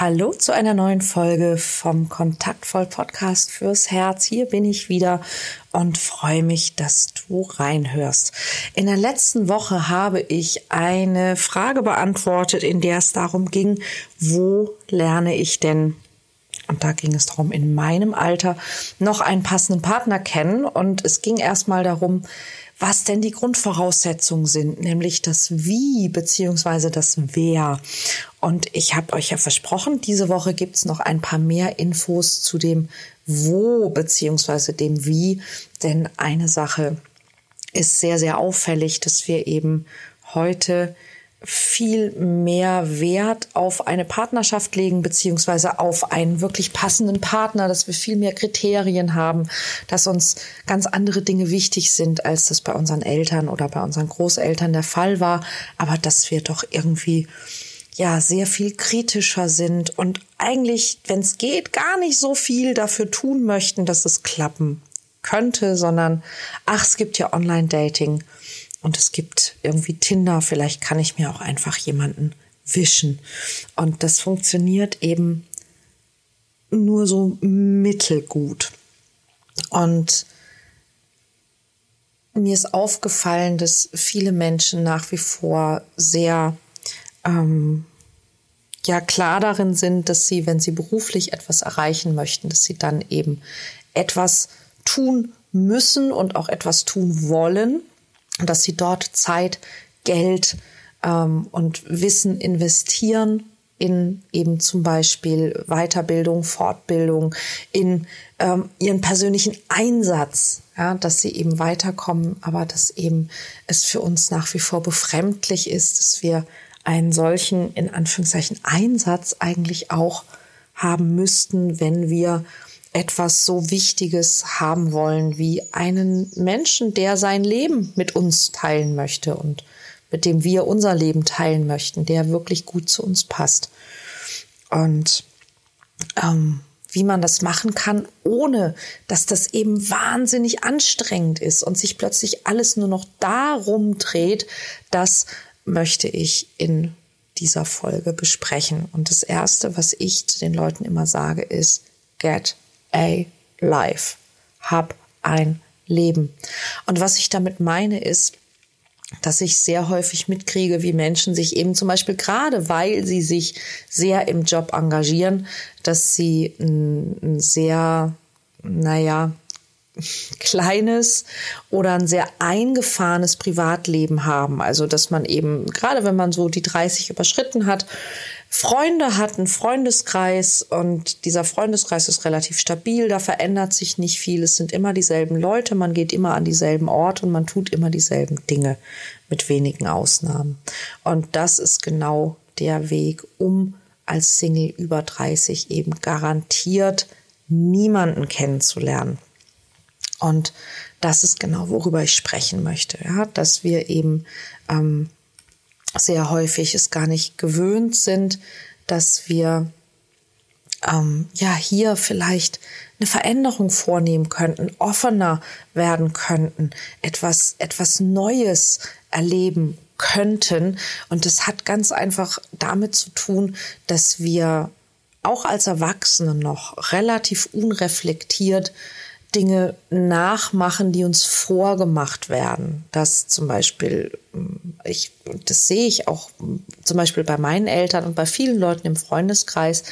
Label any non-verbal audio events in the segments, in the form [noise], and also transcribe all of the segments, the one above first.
Hallo zu einer neuen Folge vom Kontaktvoll Podcast fürs Herz. Hier bin ich wieder und freue mich, dass du reinhörst. In der letzten Woche habe ich eine Frage beantwortet, in der es darum ging, wo lerne ich denn und da ging es darum, in meinem Alter noch einen passenden Partner kennen. Und es ging erstmal darum, was denn die Grundvoraussetzungen sind, nämlich das Wie beziehungsweise das Wer. Und ich habe euch ja versprochen, diese Woche gibt's noch ein paar mehr Infos zu dem Wo beziehungsweise dem Wie. Denn eine Sache ist sehr, sehr auffällig, dass wir eben heute viel mehr Wert auf eine Partnerschaft legen, beziehungsweise auf einen wirklich passenden Partner, dass wir viel mehr Kriterien haben, dass uns ganz andere Dinge wichtig sind, als das bei unseren Eltern oder bei unseren Großeltern der Fall war, aber dass wir doch irgendwie ja sehr viel kritischer sind und eigentlich, wenn es geht, gar nicht so viel dafür tun möchten, dass es klappen könnte, sondern ach, es gibt ja Online-Dating und es gibt irgendwie Tinder, vielleicht kann ich mir auch einfach jemanden wischen. Und das funktioniert eben nur so mittelgut. Und mir ist aufgefallen, dass viele Menschen nach wie vor sehr ähm, ja klar darin sind, dass sie, wenn sie beruflich etwas erreichen möchten, dass sie dann eben etwas tun müssen und auch etwas tun wollen, dass sie dort Zeit, Geld ähm, und Wissen investieren in eben zum Beispiel Weiterbildung, Fortbildung, in ähm, ihren persönlichen Einsatz, ja, dass sie eben weiterkommen, aber dass eben es für uns nach wie vor befremdlich ist, dass wir einen solchen, in Anführungszeichen, Einsatz eigentlich auch haben müssten, wenn wir etwas so Wichtiges haben wollen wie einen Menschen, der sein Leben mit uns teilen möchte und mit dem wir unser Leben teilen möchten, der wirklich gut zu uns passt. Und ähm, wie man das machen kann, ohne dass das eben wahnsinnig anstrengend ist und sich plötzlich alles nur noch darum dreht, das möchte ich in dieser Folge besprechen. Und das Erste, was ich zu den Leuten immer sage, ist, get a life. Hab ein Leben. Und was ich damit meine ist, dass ich sehr häufig mitkriege, wie Menschen sich eben zum Beispiel gerade, weil sie sich sehr im Job engagieren, dass sie ein, sehr, naja, [laughs] kleines oder ein sehr eingefahrenes Privatleben haben. Also, dass man eben, gerade wenn man so die 30 überschritten hat, Freunde hat, einen Freundeskreis und dieser Freundeskreis ist relativ stabil, da verändert sich nicht viel, es sind immer dieselben Leute, man geht immer an dieselben Orte und man tut immer dieselben Dinge mit wenigen Ausnahmen. Und das ist genau der Weg, um als Single über 30 eben garantiert niemanden kennenzulernen. Und das ist genau, worüber ich sprechen möchte, ja, dass wir eben ähm, sehr häufig es gar nicht gewöhnt sind, dass wir ähm, ja hier vielleicht eine Veränderung vornehmen könnten, offener werden könnten, etwas etwas Neues erleben könnten. Und das hat ganz einfach damit zu tun, dass wir auch als Erwachsene noch relativ unreflektiert Dinge nachmachen, die uns vorgemacht werden. Das zum Beispiel, ich, das sehe ich auch zum Beispiel bei meinen Eltern und bei vielen Leuten im Freundeskreis,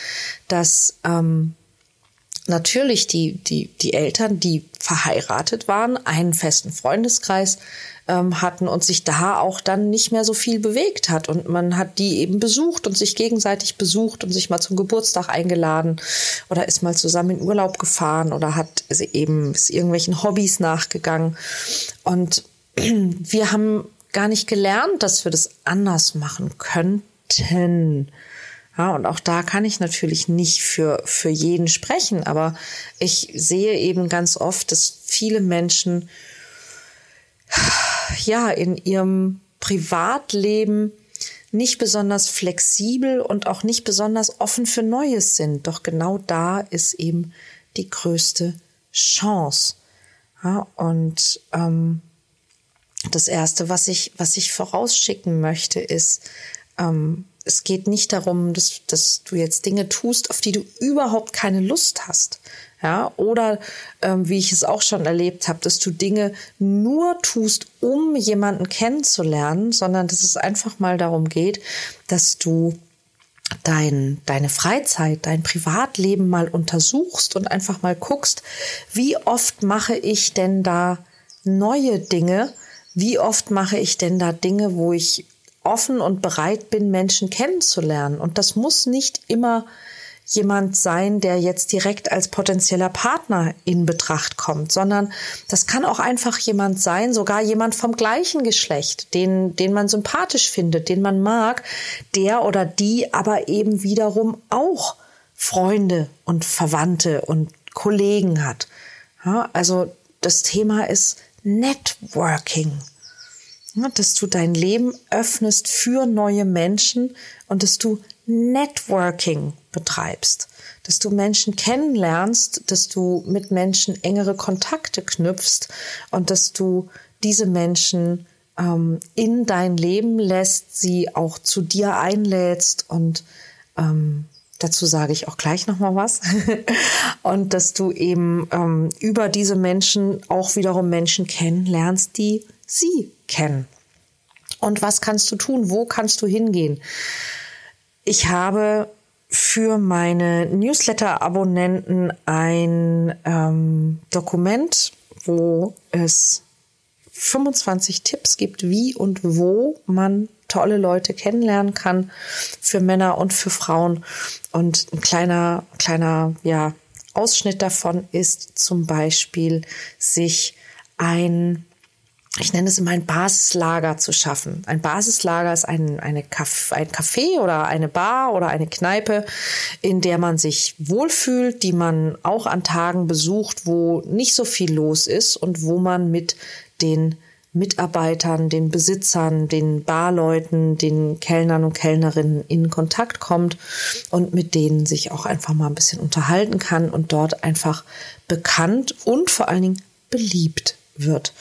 dass ähm, natürlich die, die, die Eltern, die verheiratet waren, einen festen Freundeskreis ähm, hatten und sich da auch dann nicht mehr so viel bewegt hat. Und man hat die eben besucht und sich gegenseitig besucht und sich mal zum Geburtstag eingeladen oder ist mal zusammen in Urlaub gefahren oder hat eben ist irgendwelchen Hobbys nachgegangen. Und [clears throat] wir haben gar nicht gelernt, dass wir das anders machen könnten. Ja, und auch da kann ich natürlich nicht für, für jeden sprechen, aber ich sehe eben ganz oft, dass viele Menschen ja in ihrem Privatleben nicht besonders flexibel und auch nicht besonders offen für Neues sind. Doch genau da ist eben die größte Chance. Ja, und ähm, das Erste, was ich, was ich vorausschicken möchte, ist, ähm, es geht nicht darum, dass, dass du jetzt Dinge tust, auf die du überhaupt keine Lust hast. Ja, oder ähm, wie ich es auch schon erlebt habe, dass du Dinge nur tust, um jemanden kennenzulernen, sondern dass es einfach mal darum geht, dass du dein, deine Freizeit, dein Privatleben mal untersuchst und einfach mal guckst, wie oft mache ich denn da neue Dinge, wie oft mache ich denn da Dinge, wo ich offen und bereit bin, Menschen kennenzulernen. Und das muss nicht immer jemand sein, der jetzt direkt als potenzieller Partner in Betracht kommt, sondern das kann auch einfach jemand sein, sogar jemand vom gleichen Geschlecht, den, den man sympathisch findet, den man mag, der oder die aber eben wiederum auch Freunde und Verwandte und Kollegen hat. Ja, also das Thema ist Networking. Ja, dass du dein Leben öffnest für neue Menschen und dass du Networking betreibst, dass du Menschen kennenlernst, dass du mit Menschen engere Kontakte knüpfst und dass du diese Menschen ähm, in dein Leben lässt, sie auch zu dir einlädst und ähm, dazu sage ich auch gleich noch mal was [laughs] und dass du eben ähm, über diese Menschen auch wiederum Menschen kennenlernst, die sie kennen. Und was kannst du tun? Wo kannst du hingehen? Ich habe für meine Newsletter-Abonnenten ein ähm, Dokument, wo es 25 Tipps gibt, wie und wo man tolle Leute kennenlernen kann für Männer und für Frauen. Und ein kleiner, kleiner, ja, Ausschnitt davon ist zum Beispiel, sich ein ich nenne es immer ein Basislager zu schaffen. Ein Basislager ist ein, eine Caf ein Café oder eine Bar oder eine Kneipe, in der man sich wohlfühlt, die man auch an Tagen besucht, wo nicht so viel los ist und wo man mit den Mitarbeitern, den Besitzern, den Barleuten, den Kellnern und Kellnerinnen in Kontakt kommt und mit denen sich auch einfach mal ein bisschen unterhalten kann und dort einfach bekannt und vor allen Dingen beliebt wird.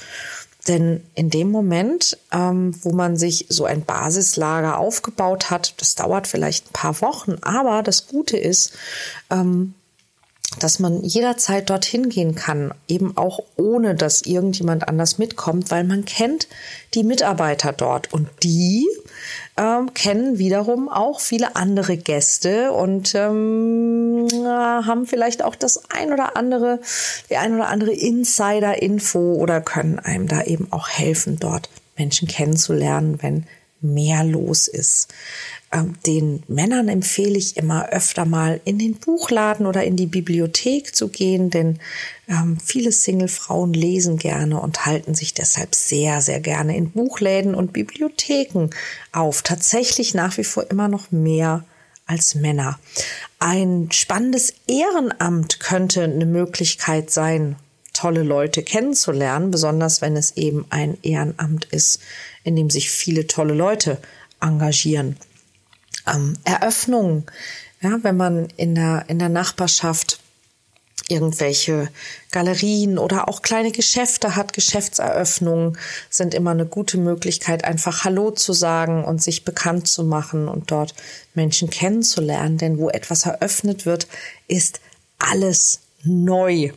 Denn in dem Moment, ähm, wo man sich so ein Basislager aufgebaut hat, das dauert vielleicht ein paar Wochen, aber das Gute ist, ähm, dass man jederzeit dorthin gehen kann, eben auch ohne dass irgendjemand anders mitkommt, weil man kennt die Mitarbeiter dort. Und die ähm, kennen wiederum auch viele andere Gäste und ähm, haben vielleicht auch das ein oder andere, die ein oder andere Insider-Info oder können einem da eben auch helfen, dort Menschen kennenzulernen, wenn mehr los ist. Ähm, den Männern empfehle ich immer öfter mal in den Buchladen oder in die Bibliothek zu gehen, denn ähm, viele Single-Frauen lesen gerne und halten sich deshalb sehr, sehr gerne in Buchläden und Bibliotheken auf. Tatsächlich nach wie vor immer noch mehr als Männer. Ein spannendes Ehrenamt könnte eine Möglichkeit sein, tolle Leute kennenzulernen, besonders wenn es eben ein Ehrenamt ist, in dem sich viele tolle Leute engagieren ähm, Eröffnungen. Ja, wenn man in der, in der Nachbarschaft irgendwelche Galerien oder auch kleine Geschäfte hat, Geschäftseröffnungen sind immer eine gute Möglichkeit, einfach Hallo zu sagen und sich bekannt zu machen und dort Menschen kennenzulernen. Denn wo etwas eröffnet wird, ist alles neu.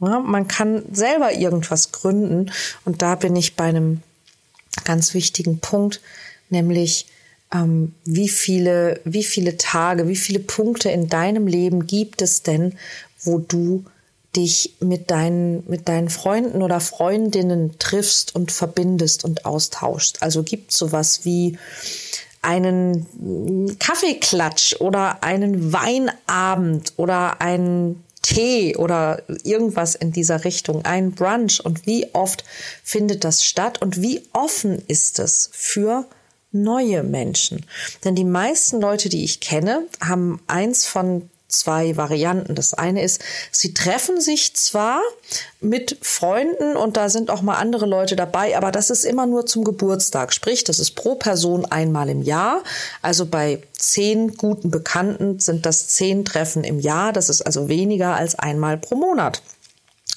Ja, man kann selber irgendwas gründen und da bin ich bei einem ganz wichtigen Punkt, nämlich ähm, wie viele, wie viele Tage, wie viele Punkte in deinem Leben gibt es denn, wo du dich mit deinen, mit deinen Freunden oder Freundinnen triffst und verbindest und austauschst. Also gibt sowas wie einen Kaffeeklatsch oder einen Weinabend oder einen Tee oder irgendwas in dieser Richtung, ein Brunch und wie oft findet das statt und wie offen ist es für neue Menschen. Denn die meisten Leute, die ich kenne, haben eins von zwei Varianten. Das eine ist, sie treffen sich zwar mit Freunden und da sind auch mal andere Leute dabei, aber das ist immer nur zum Geburtstag. Sprich, das ist pro Person einmal im Jahr. Also bei zehn guten Bekannten sind das zehn Treffen im Jahr. Das ist also weniger als einmal pro Monat.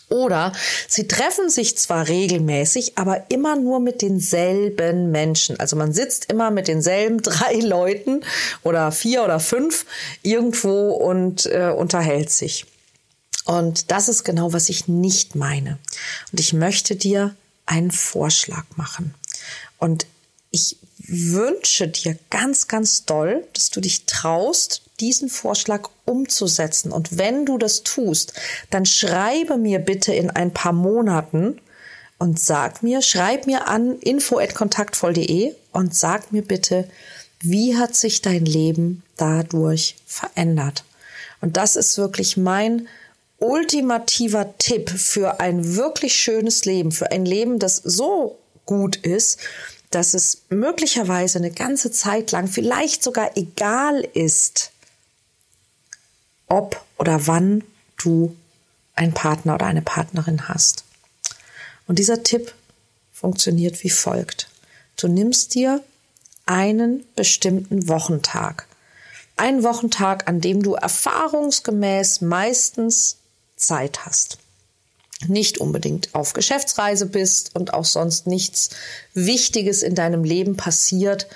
Oder sie treffen sich zwar regelmäßig, aber immer nur mit denselben Menschen. Also man sitzt immer mit denselben [laughs] drei Leuten oder vier oder fünf irgendwo und äh, unterhält sich. Und das ist genau, was ich nicht meine. Und ich möchte dir einen Vorschlag machen. Und ich wünsche dir ganz, ganz doll, dass du dich traust, diesen Vorschlag umzusetzen. Und wenn du das tust, dann schreibe mir bitte in ein paar Monaten und sag mir, schreib mir an info@kontaktvoll.de und sag mir bitte, wie hat sich dein Leben dadurch verändert? Und das ist wirklich mein ultimativer Tipp für ein wirklich schönes Leben, für ein Leben, das so gut ist, dass es möglicherweise eine ganze Zeit lang vielleicht sogar egal ist, ob oder wann du einen Partner oder eine Partnerin hast. Und dieser Tipp funktioniert wie folgt. Du nimmst dir einen bestimmten Wochentag. Einen Wochentag, an dem du erfahrungsgemäß meistens Zeit hast. Nicht unbedingt auf Geschäftsreise bist und auch sonst nichts Wichtiges in deinem Leben passiert,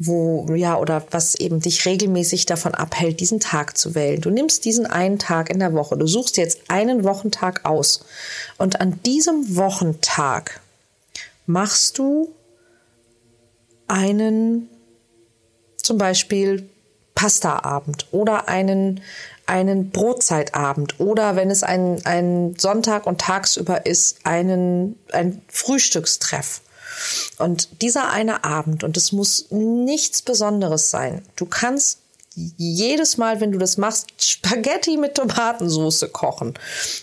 wo, ja, oder was eben dich regelmäßig davon abhält, diesen Tag zu wählen. Du nimmst diesen einen Tag in der Woche. Du suchst jetzt einen Wochentag aus. Und an diesem Wochentag machst du einen, zum Beispiel Pastaabend oder einen, einen Brotzeitabend oder wenn es ein, ein Sonntag und tagsüber ist, einen, ein Frühstückstreff. Und dieser eine Abend, und es muss nichts Besonderes sein, du kannst jedes Mal, wenn du das machst, Spaghetti mit Tomatensauce kochen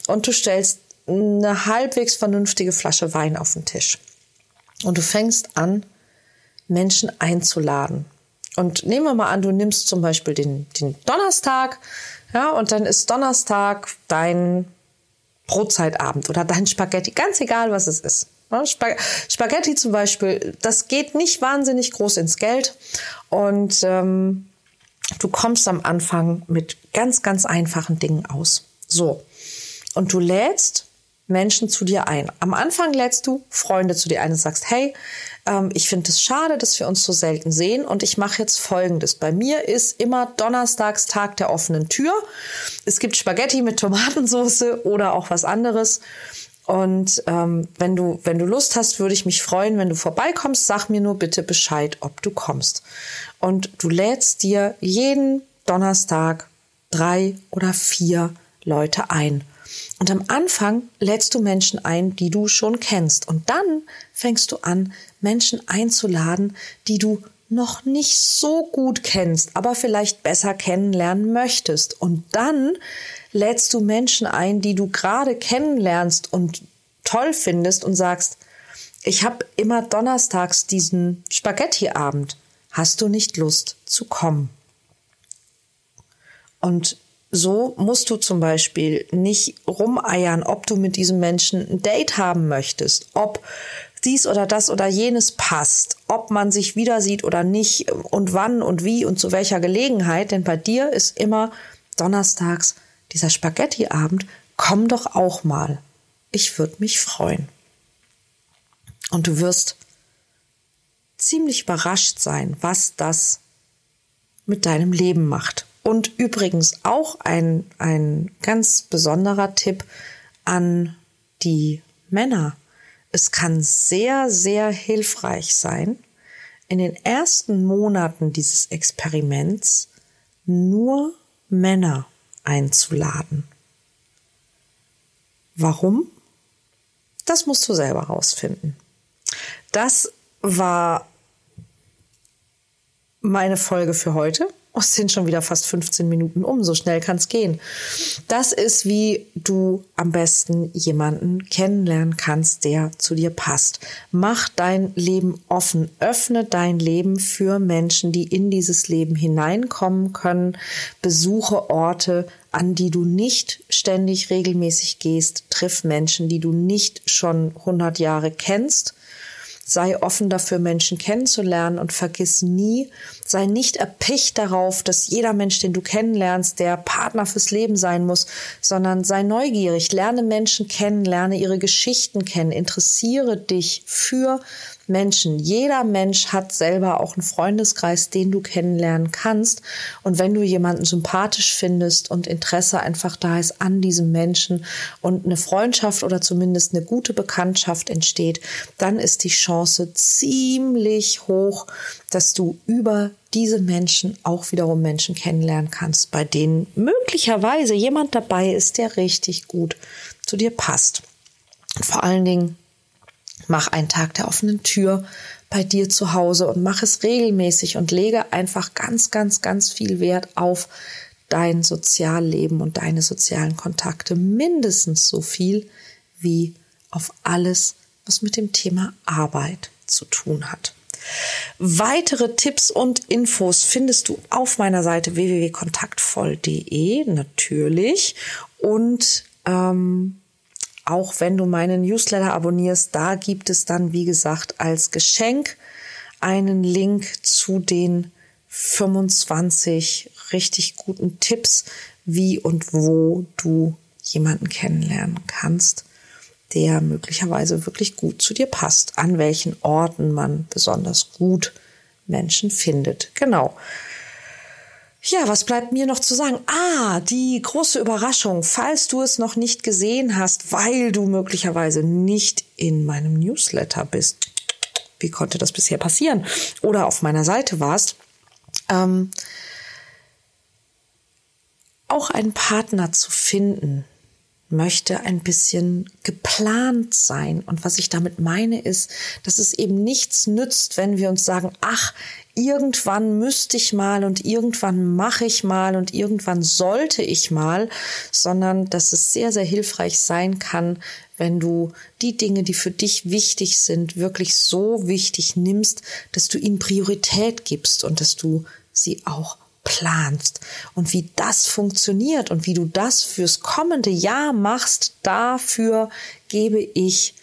und du stellst eine halbwegs vernünftige Flasche Wein auf den Tisch. Und du fängst an, Menschen einzuladen. Und nehmen wir mal an, du nimmst zum Beispiel den, den Donnerstag, ja, und dann ist Donnerstag dein Brotzeitabend oder dein Spaghetti, ganz egal was es ist. Spaghetti zum Beispiel, das geht nicht wahnsinnig groß ins Geld und ähm, du kommst am Anfang mit ganz, ganz einfachen Dingen aus. So. Und du lädst Menschen zu dir ein. Am Anfang lädst du Freunde zu dir ein und sagst, hey, ähm, ich finde es schade, dass wir uns so selten sehen und ich mache jetzt Folgendes. Bei mir ist immer Donnerstags Tag der offenen Tür. Es gibt Spaghetti mit Tomatensauce oder auch was anderes. Und ähm, wenn du, wenn du Lust hast, würde ich mich freuen, wenn du vorbeikommst. Sag mir nur bitte Bescheid, ob du kommst. Und du lädst dir jeden Donnerstag drei oder vier Leute ein. Und am Anfang lädst du Menschen ein, die du schon kennst. Und dann fängst du an, Menschen einzuladen, die du noch nicht so gut kennst, aber vielleicht besser kennenlernen möchtest. Und dann lädst du Menschen ein, die du gerade kennenlernst und toll findest und sagst, ich habe immer donnerstags diesen Spaghetti-Abend. Hast du nicht Lust zu kommen? Und so musst du zum Beispiel nicht rumeiern, ob du mit diesem Menschen ein Date haben möchtest, ob dies oder das oder jenes passt, ob man sich wieder sieht oder nicht und wann und wie und zu welcher Gelegenheit, denn bei dir ist immer donnerstags dieser Spaghetti-Abend, komm doch auch mal. Ich würde mich freuen. Und du wirst ziemlich überrascht sein, was das mit deinem Leben macht. Und übrigens auch ein, ein ganz besonderer Tipp an die Männer. Es kann sehr, sehr hilfreich sein, in den ersten Monaten dieses Experiments nur Männer einzuladen. Warum? Das musst du selber rausfinden. Das war meine Folge für heute. Oh, es sind schon wieder fast 15 Minuten um, so schnell kann es gehen. Das ist, wie du am besten jemanden kennenlernen kannst, der zu dir passt. Mach dein Leben offen, öffne dein Leben für Menschen, die in dieses Leben hineinkommen können. Besuche Orte, an die du nicht ständig regelmäßig gehst. Triff Menschen, die du nicht schon 100 Jahre kennst Sei offen dafür, Menschen kennenzulernen und vergiss nie, sei nicht erpicht darauf, dass jeder Mensch, den du kennenlernst, der Partner fürs Leben sein muss, sondern sei neugierig, lerne Menschen kennen, lerne ihre Geschichten kennen, interessiere dich für Menschen. Jeder Mensch hat selber auch einen Freundeskreis, den du kennenlernen kannst. Und wenn du jemanden sympathisch findest und Interesse einfach da ist an diesem Menschen und eine Freundschaft oder zumindest eine gute Bekanntschaft entsteht, dann ist die Chance ziemlich hoch, dass du über diese Menschen auch wiederum Menschen kennenlernen kannst, bei denen möglicherweise jemand dabei ist, der richtig gut zu dir passt. vor allen Dingen Mach einen Tag der offenen Tür bei dir zu Hause und mach es regelmäßig und lege einfach ganz, ganz, ganz viel Wert auf dein Sozialleben und deine sozialen Kontakte. Mindestens so viel wie auf alles, was mit dem Thema Arbeit zu tun hat. Weitere Tipps und Infos findest du auf meiner Seite www.kontaktvoll.de natürlich und ähm, auch wenn du meinen Newsletter abonnierst, da gibt es dann, wie gesagt, als Geschenk einen Link zu den 25 richtig guten Tipps, wie und wo du jemanden kennenlernen kannst, der möglicherweise wirklich gut zu dir passt, an welchen Orten man besonders gut Menschen findet. Genau. Ja, was bleibt mir noch zu sagen? Ah, die große Überraschung, falls du es noch nicht gesehen hast, weil du möglicherweise nicht in meinem Newsletter bist. Wie konnte das bisher passieren? Oder auf meiner Seite warst. Ähm, auch einen Partner zu finden, möchte ein bisschen geplant sein. Und was ich damit meine, ist, dass es eben nichts nützt, wenn wir uns sagen, ach, irgendwann müsste ich mal und irgendwann mache ich mal und irgendwann sollte ich mal, sondern dass es sehr, sehr hilfreich sein kann, wenn du die Dinge, die für dich wichtig sind, wirklich so wichtig nimmst, dass du ihnen Priorität gibst und dass du sie auch planst und wie das funktioniert und wie du das fürs kommende Jahr machst, dafür gebe ich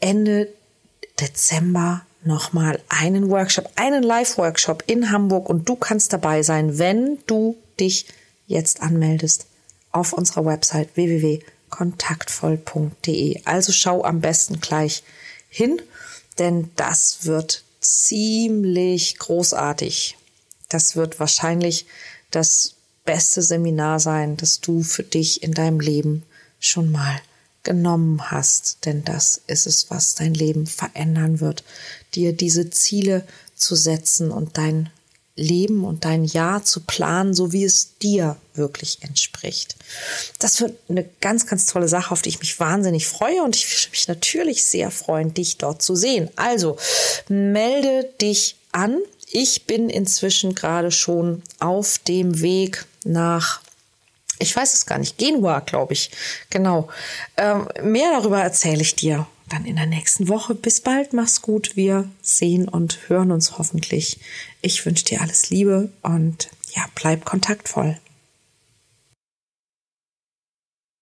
Ende Dezember nochmal einen Workshop, einen Live-Workshop in Hamburg und du kannst dabei sein, wenn du dich jetzt anmeldest auf unserer Website www.kontaktvoll.de. Also schau am besten gleich hin, denn das wird ziemlich großartig. Das wird wahrscheinlich das beste Seminar sein, das du für dich in deinem Leben schon mal genommen hast, denn das ist es, was dein Leben verändern wird, dir diese Ziele zu setzen und dein Leben und dein Jahr zu planen, so wie es dir wirklich entspricht. Das wird eine ganz, ganz tolle Sache, auf die ich mich wahnsinnig freue und ich würde mich natürlich sehr freuen, dich dort zu sehen. Also melde dich an ich bin inzwischen gerade schon auf dem Weg nach ich weiß es gar nicht, Genua, glaube ich. Genau. Ähm, mehr darüber erzähle ich dir dann in der nächsten Woche. Bis bald, mach's gut. Wir sehen und hören uns hoffentlich. Ich wünsche dir alles Liebe und ja, bleib kontaktvoll.